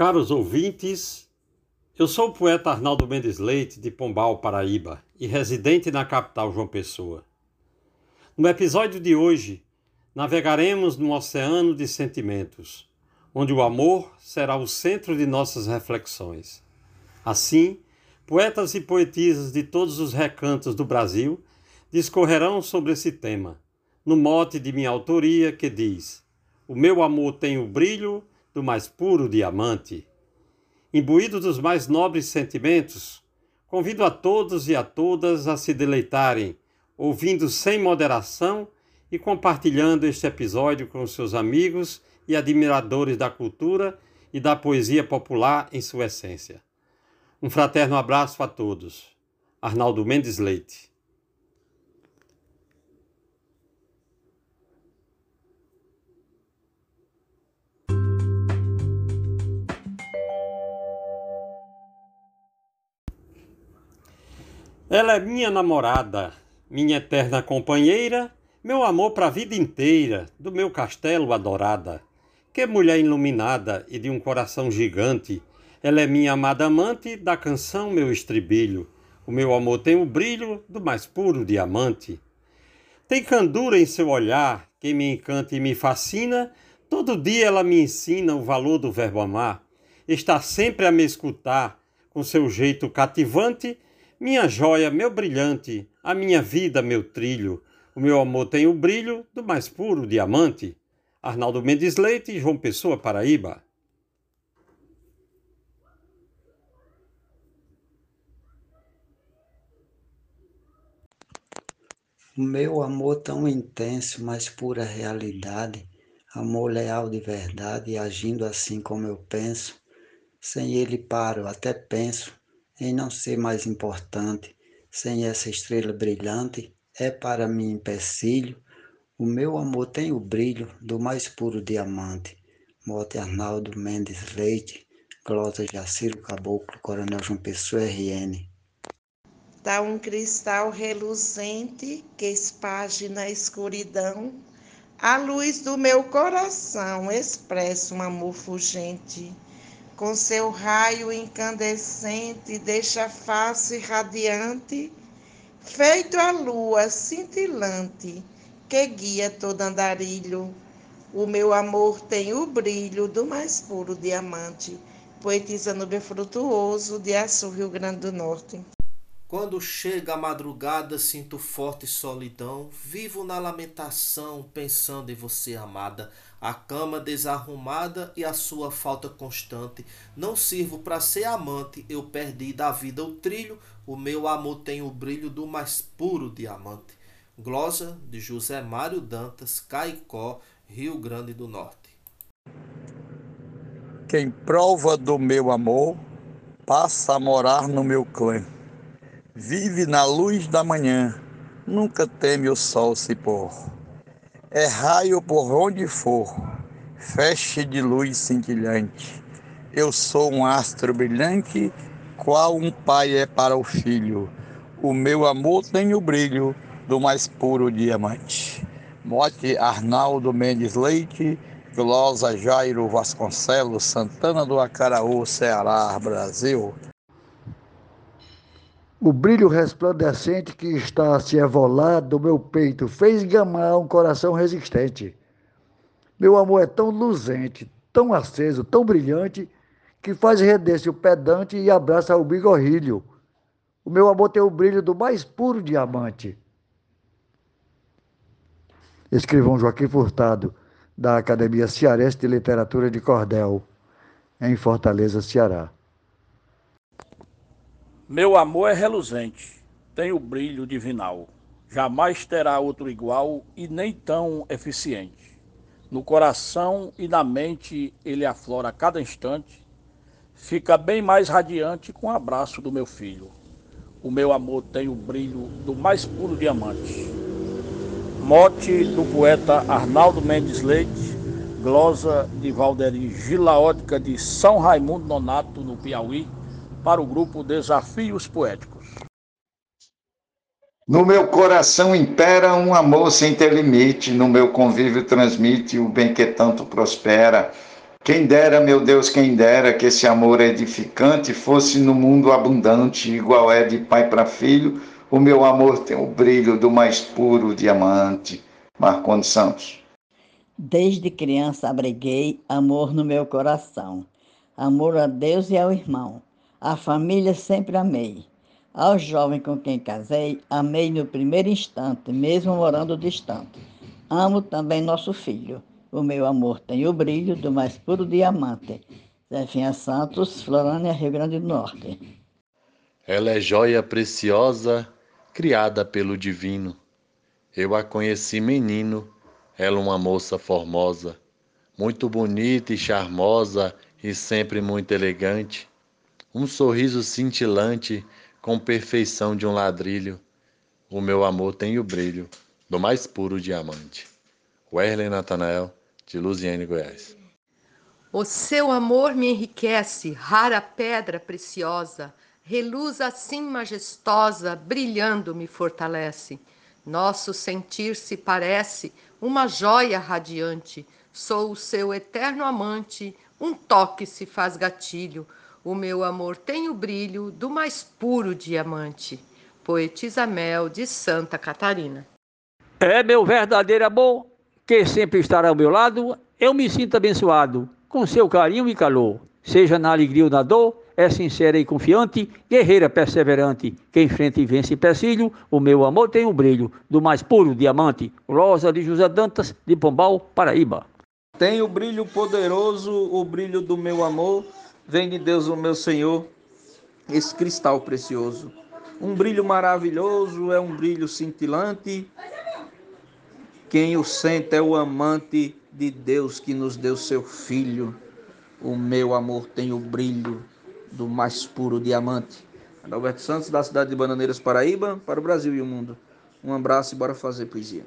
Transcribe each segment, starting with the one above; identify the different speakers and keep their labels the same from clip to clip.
Speaker 1: Caros ouvintes, eu sou o poeta Arnaldo Mendes Leite, de Pombal, Paraíba, e residente na capital João Pessoa. No episódio de hoje, navegaremos num oceano de sentimentos, onde o amor será o centro de nossas reflexões. Assim, poetas e poetisas de todos os recantos do Brasil discorrerão sobre esse tema, no mote de minha autoria que diz: O meu amor tem o brilho do mais puro diamante. Imbuído dos mais nobres sentimentos, convido a todos e a todas a se deleitarem, ouvindo sem moderação e compartilhando este episódio com seus amigos e admiradores da cultura e da poesia popular em sua essência. Um fraterno abraço a todos. Arnaldo Mendes Leite. Ela é minha namorada, minha eterna companheira, meu amor para a vida inteira, do meu castelo adorada. Que mulher iluminada e de um coração gigante, ela é minha amada amante, da canção meu estribilho. O meu amor tem o brilho do mais puro diamante. Tem candura em seu olhar, que me encanta e me fascina. Todo dia ela me ensina o valor do verbo amar. Está sempre a me escutar, com seu jeito cativante. Minha joia, meu brilhante, a minha vida, meu trilho. O meu amor tem o brilho do mais puro diamante. Arnaldo Mendes Leite, João Pessoa, Paraíba.
Speaker 2: O meu amor tão intenso, mais pura realidade, amor leal de verdade, agindo assim como eu penso, sem ele paro, até penso em não ser mais importante, sem essa estrela brilhante, é para mim empecilho, o meu amor tem o brilho do mais puro diamante. Mote Arnaldo Mendes Leite, Glosa Jaciro Caboclo, Coronel João Pessoa, RN.
Speaker 3: Tá um cristal reluzente que esparge na escuridão. A luz do meu coração expressa um amor fugente. Com seu raio incandescente, deixa a face radiante, feito a lua cintilante, que guia todo andarilho. O meu amor tem o brilho do mais puro diamante. Poetisa Nubia Frutuoso, de Açu, Rio Grande do Norte.
Speaker 4: Quando chega a madrugada, sinto forte solidão, vivo na lamentação, pensando em você, amada. A cama desarrumada e a sua falta constante. Não sirvo para ser amante, eu perdi da vida o trilho, o meu amor tem o brilho do mais puro diamante. Glosa de José Mário Dantas, Caicó, Rio Grande do Norte.
Speaker 5: Quem prova do meu amor passa a morar no meu clã Vive na luz da manhã, nunca teme o sol se pôr. É raio por onde for, feste de luz cintilante. Eu sou um astro brilhante, qual um pai é para o filho. O meu amor tem o brilho do mais puro diamante. Mote Arnaldo Mendes Leite, Glosa Jairo Vasconcelos, Santana do Acaraú, Ceará, Brasil.
Speaker 6: O brilho resplandecente que está se evolado do meu peito fez gamar um coração resistente. Meu amor é tão luzente, tão aceso, tão brilhante, que faz render-se o pedante e abraça o bigorrilho. O meu amor tem o brilho do mais puro diamante. Escrivão Joaquim Furtado, da Academia Cearense de Literatura de Cordel, em Fortaleza, Ceará.
Speaker 7: Meu amor é reluzente, tem o brilho divinal. Jamais terá outro igual e nem tão eficiente. No coração e na mente ele aflora a cada instante. Fica bem mais radiante com o abraço do meu filho. O meu amor tem o brilho do mais puro diamante. Mote do poeta Arnaldo Mendes Leite, glosa de Valderi Gilaótica de São Raimundo Nonato, no Piauí, para o grupo Desafios Poéticos.
Speaker 8: No meu coração impera um amor sem ter limite, no meu convívio transmite o bem que tanto prospera.
Speaker 9: Quem dera, meu Deus, quem dera que esse amor edificante fosse no mundo abundante, igual é de pai para filho. O meu amor tem o brilho do mais puro diamante. Marcondes Santos.
Speaker 10: Desde criança abriguei amor no meu coração. Amor a Deus e ao irmão. A família sempre amei. Ao jovem com quem casei, amei no primeiro instante, mesmo morando distante. Amo também nosso filho o meu amor tem o brilho do mais puro diamante. Zefinha Santos, Florânia, Rio Grande do Norte.
Speaker 11: Ela é joia preciosa, criada pelo divino. Eu a conheci menino, ela uma moça formosa, muito bonita e charmosa e sempre muito elegante. Um sorriso cintilante com perfeição de um ladrilho. O meu amor tem o brilho do mais puro diamante. Werley Natanael, de Luziane, Goiás.
Speaker 12: O seu amor me enriquece, rara pedra preciosa, reluz assim majestosa, brilhando me fortalece. Nosso sentir se parece uma joia radiante. Sou o seu eterno amante, um toque se faz gatilho. O meu amor tem o brilho do mais puro diamante. Poetisa Mel de Santa Catarina.
Speaker 13: É meu verdadeiro amor, que sempre estará ao meu lado, eu me sinto abençoado com seu carinho e calor. Seja na alegria ou na dor, é sincera e confiante, guerreira perseverante, que enfrenta e vence empecilho, o meu amor tem o brilho do mais puro diamante. Rosa de José Dantas, de Pombal, Paraíba.
Speaker 14: Tem o brilho poderoso, o brilho do meu amor, vem de Deus o meu Senhor, esse cristal precioso. Um brilho maravilhoso, é um brilho cintilante, quem o sente é o amante de Deus que nos deu seu filho. O meu amor tem o brilho do mais puro diamante. Adalberto Santos, da cidade de Bananeiras, Paraíba, para o Brasil e o mundo. Um abraço e bora fazer poesia.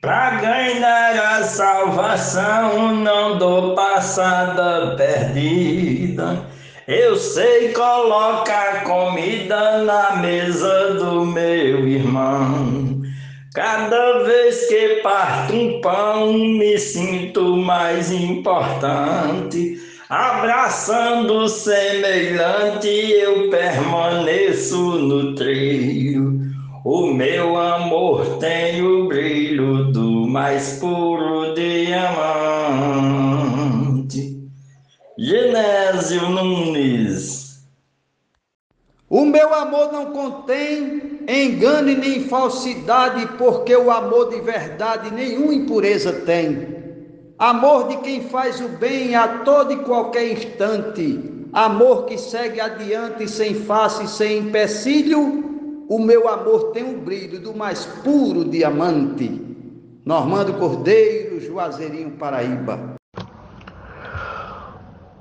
Speaker 5: Pra ganhar a salvação, não dou passada perdida. Eu sei colocar comida na mesa do meu irmão. Cada vez que parto um pão, me sinto mais importante. Abraçando o semelhante, eu permaneço no trilho. O meu amor tem o brilho do mais puro diamante. Genésio Nunes
Speaker 15: o meu amor não contém engano nem falsidade, porque o amor de verdade nenhuma impureza tem. Amor de quem faz o bem a todo e qualquer instante, amor que segue adiante sem face, sem empecilho. O meu amor tem o brilho do mais puro diamante. Normando Cordeiro, Juazeirinho, Paraíba.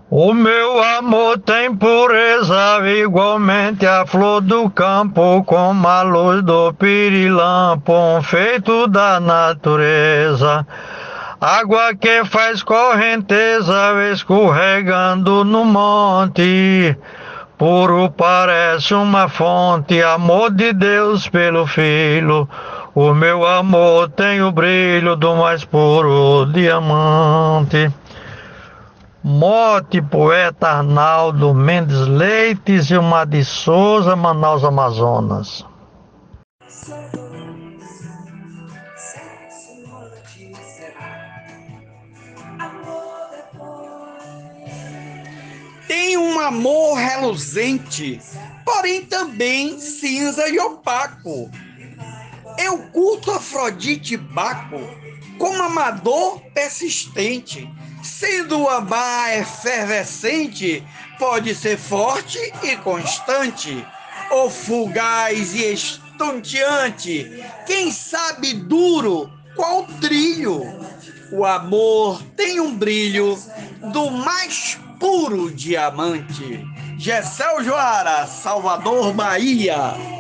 Speaker 16: O meu amor tem pureza, igualmente a flor do campo, como a luz do pirilampo, um feito da natureza. Água que faz correnteza, escorregando no monte. Puro parece uma fonte, amor de Deus pelo Filho. O meu amor tem o brilho do mais puro diamante. Mote, poeta Arnaldo Mendes Leite, Gilmar de Souza, Manaus, Amazonas.
Speaker 3: Tem um amor reluzente, porém também cinza e opaco. Eu curto Afrodite Baco como amador persistente Sendo o amar efervescente, pode ser forte e constante, ou fugaz e estonteante, quem sabe duro, qual trilho. O amor tem um brilho do mais puro diamante. Gessel Joara, Salvador, Bahia.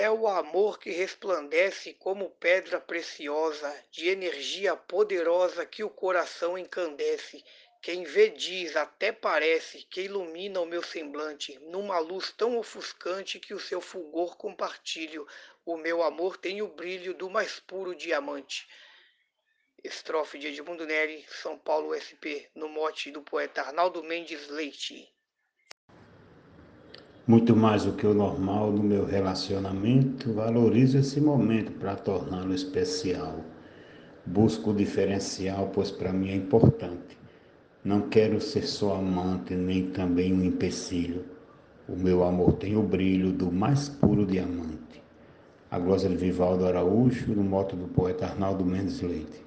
Speaker 8: É o amor que resplandece como pedra preciosa, de energia poderosa que o coração encandece. Quem vê diz, até parece, que ilumina o meu semblante, numa luz tão ofuscante que o seu fulgor compartilho. O meu amor tem o brilho do mais puro diamante. Estrofe de Edmundo Neri, São Paulo SP, no mote do poeta Arnaldo Mendes Leite.
Speaker 17: Muito mais do que o normal no meu relacionamento, valorizo esse momento para torná-lo especial. Busco o diferencial, pois para mim é importante. Não quero ser só amante, nem também um empecilho. O meu amor tem o brilho do mais puro diamante. A glosa de Vivaldo Araújo, no moto do poeta Arnaldo Mendes Leite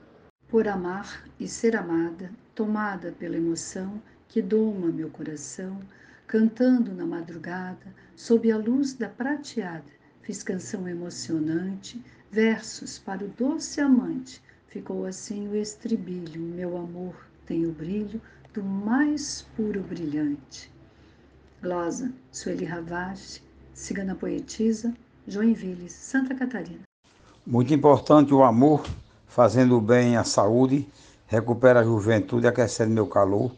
Speaker 18: por amar e ser amada, tomada pela emoção que doma meu coração, cantando na madrugada, sob a luz da prateada, fiz canção emocionante, versos para o doce amante. Ficou assim o estribilho, meu amor tem o brilho do mais puro brilhante. Glosa, Sueli Ravache, Cigana Poetisa, Joinville, Santa Catarina.
Speaker 19: Muito importante o amor fazendo bem à saúde, recupera a juventude, aquecendo meu calor,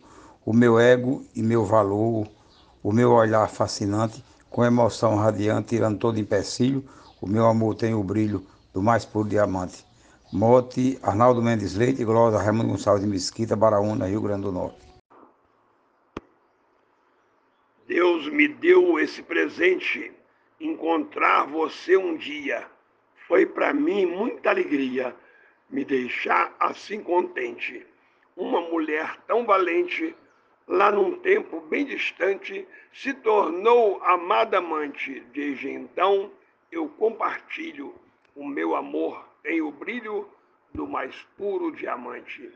Speaker 19: o meu ego e meu valor, o meu olhar fascinante, com emoção radiante, tirando todo empecilho, o meu amor tem o brilho do mais puro diamante. Mote, Arnaldo Mendes Leite, Glória Raimundo Gonçalves de Mesquita, Baraúna, Rio Grande do Norte.
Speaker 20: Deus me deu esse presente, encontrar você um dia. Foi para mim muita alegria me deixar assim contente. Uma mulher tão valente, lá num tempo bem distante, se tornou amada amante. Desde então eu compartilho o meu amor tem o brilho do mais puro diamante.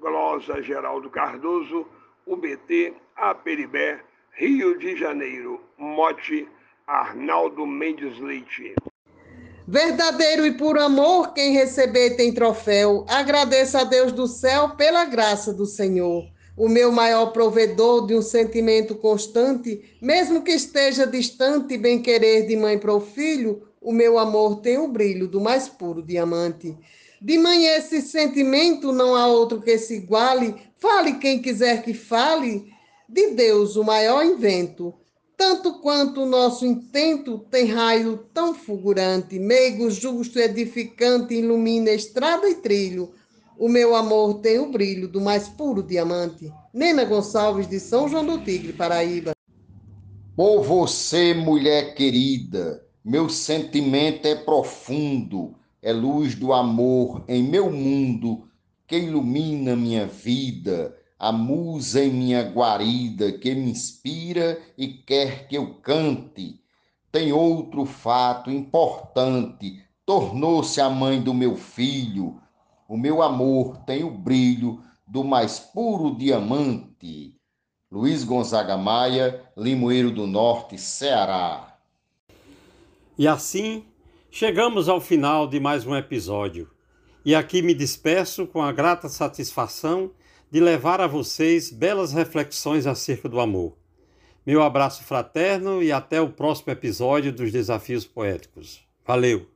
Speaker 20: Glosa Geraldo Cardoso, UBT, Aperibé, Rio de Janeiro. Mote Arnaldo Mendes Leite.
Speaker 21: Verdadeiro e puro amor, quem receber tem troféu. Agradeço a Deus do céu pela graça do Senhor. O meu maior provedor de um sentimento constante, mesmo que esteja distante, bem querer de mãe para o filho, o meu amor tem o brilho do mais puro diamante. De mãe esse sentimento não há outro que se iguale. Fale quem quiser que fale. De Deus o maior invento tanto quanto o nosso intento tem raio tão fulgurante, meigo, justo, edificante, ilumina estrada e trilho. O meu amor tem o brilho do mais puro diamante. Nena Gonçalves, de São João do Tigre, Paraíba.
Speaker 2: Por você, mulher querida, meu sentimento é profundo, é luz do amor em meu mundo que ilumina minha vida a musa em minha guarida que me inspira e quer que eu cante. Tem outro fato importante, tornou-se a mãe do meu filho. O meu amor tem o brilho do mais puro diamante. Luiz Gonzaga Maia, Limoeiro do Norte, Ceará.
Speaker 1: E assim chegamos ao final de mais um episódio. E aqui me despeço com a grata satisfação de levar a vocês belas reflexões acerca do amor. Meu abraço fraterno e até o próximo episódio dos Desafios Poéticos. Valeu!